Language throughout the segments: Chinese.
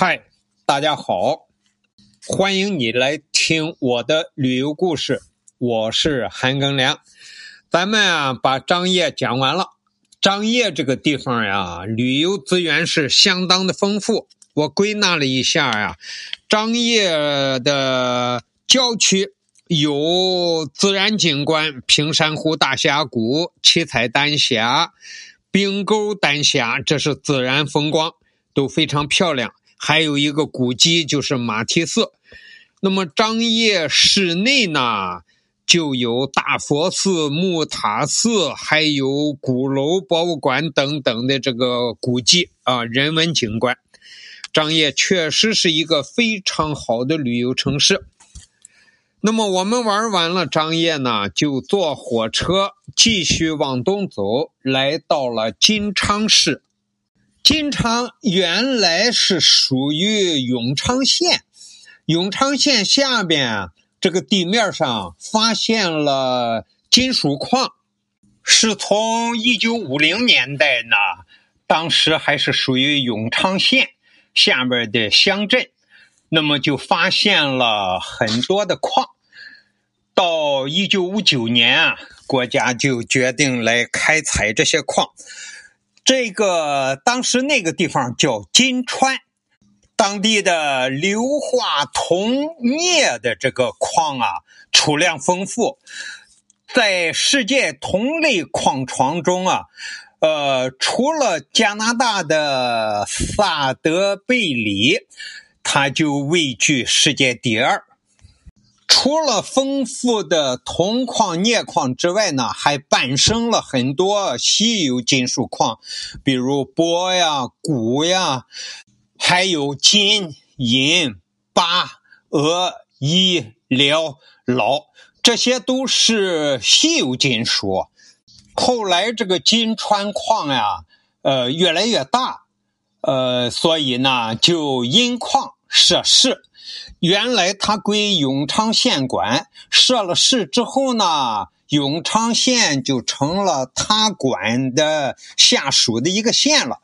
嗨，大家好，欢迎你来听我的旅游故事。我是韩庚良，咱们啊把张掖讲完了。张掖这个地方呀，旅游资源是相当的丰富。我归纳了一下呀，张掖的郊区有自然景观，平山湖大峡谷、七彩丹霞、冰沟丹霞，这是自然风光，都非常漂亮。还有一个古迹就是马蹄寺，那么张掖市内呢，就有大佛寺、木塔寺，还有鼓楼博物馆等等的这个古迹啊，人文景观。张掖确实是一个非常好的旅游城市。那么我们玩完了张掖呢，就坐火车继续往东走，来到了金昌市。金昌原来是属于永昌县，永昌县下边这个地面上发现了金属矿，是从一九五零年代呢，当时还是属于永昌县下边的乡镇，那么就发现了很多的矿，到一九五九年啊，国家就决定来开采这些矿。这个当时那个地方叫金川，当地的硫化铜镍的这个矿啊，储量丰富，在世界同类矿床中啊，呃，除了加拿大的萨德贝里，它就位居世界第二。除了丰富的铜矿、镍矿之外呢，还伴生了很多稀有金属矿，比如铂呀、钴呀，还有金、银、钯、铬、铱、辽、铑，这些都是稀有金属。后来这个金川矿呀，呃，越来越大，呃，所以呢，就因矿设市。原来它归永昌县管，设了市之后呢，永昌县就成了它管的下属的一个县了。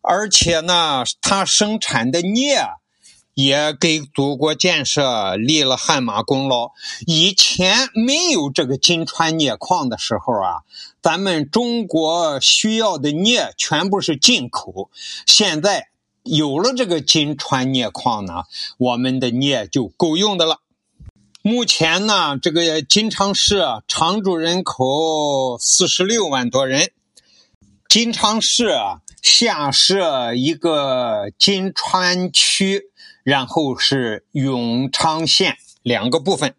而且呢，它生产的镍也给祖国建设立了汗马功劳。以前没有这个金川镍矿的时候啊，咱们中国需要的镍全部是进口。现在。有了这个金川镍矿呢，我们的镍就够用的了。目前呢，这个金昌市常住人口四十六万多人。金昌市下设一个金川区，然后是永昌县两个部分。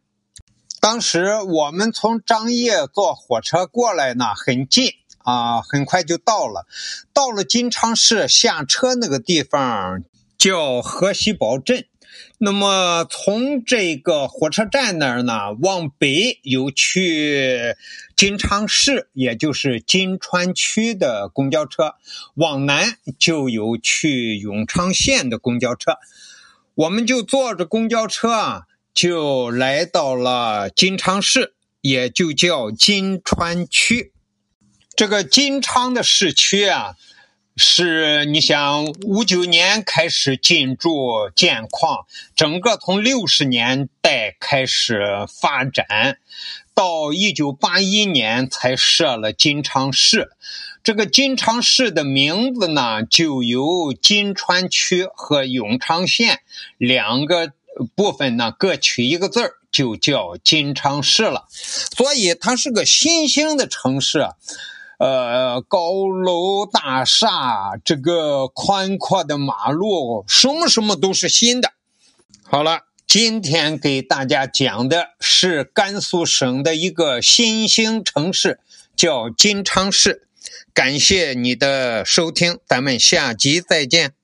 当时我们从张掖坐火车过来呢，很近。啊，很快就到了，到了金昌市下车那个地方叫河西堡镇。那么从这个火车站那儿呢，往北有去金昌市，也就是金川区的公交车；往南就有去永昌县的公交车。我们就坐着公交车啊，就来到了金昌市，也就叫金川区。这个金昌的市区啊，是你想五九年开始进驻建矿，整个从六十年代开始发展，到一九八一年才设了金昌市。这个金昌市的名字呢，就由金川区和永昌县两个部分呢各取一个字儿，就叫金昌市了。所以它是个新兴的城市。呃，高楼大厦，这个宽阔的马路，什么什么都是新的。好了，今天给大家讲的是甘肃省的一个新兴城市，叫金昌市。感谢你的收听，咱们下集再见。